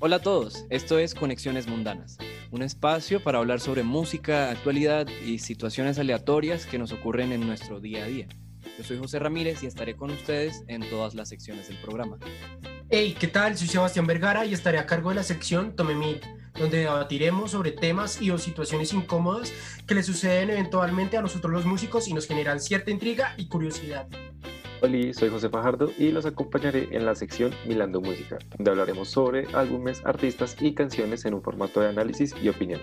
Hola a todos, esto es Conexiones Mundanas, un espacio para hablar sobre música, actualidad y situaciones aleatorias que nos ocurren en nuestro día a día. Yo soy José Ramírez y estaré con ustedes en todas las secciones del programa. Hey, ¿qué tal? Soy Sebastián Vergara y estaré a cargo de la sección Tome donde debatiremos sobre temas y o situaciones incómodas que le suceden eventualmente a nosotros los músicos y nos generan cierta intriga y curiosidad. Hola, soy José Fajardo y los acompañaré en la sección Milando Música, donde hablaremos sobre álbumes, artistas y canciones en un formato de análisis y opinión.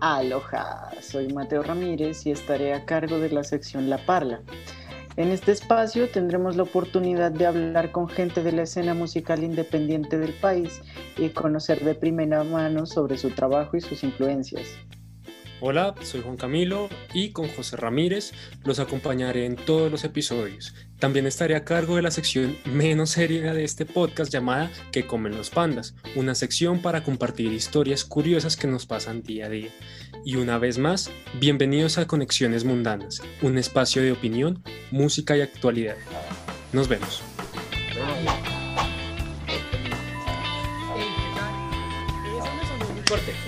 Aloha, soy Mateo Ramírez y estaré a cargo de la sección La Parla. En este espacio tendremos la oportunidad de hablar con gente de la escena musical independiente del país y conocer de primera mano sobre su trabajo y sus influencias. Hola, soy Juan Camilo y con José Ramírez los acompañaré en todos los episodios. También estaré a cargo de la sección menos seria de este podcast llamada Que comen los pandas, una sección para compartir historias curiosas que nos pasan día a día. Y una vez más, bienvenidos a Conexiones Mundanas, un espacio de opinión, música y actualidad. Nos vemos.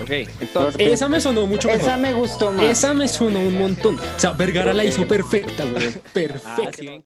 Ok, entonces. Esa me sonó mucho mejor. Esa me gustó más. Esa me sonó un montón. O sea, Vergara la hizo perfecta, güey. Perfecta. Ah, sí, ven.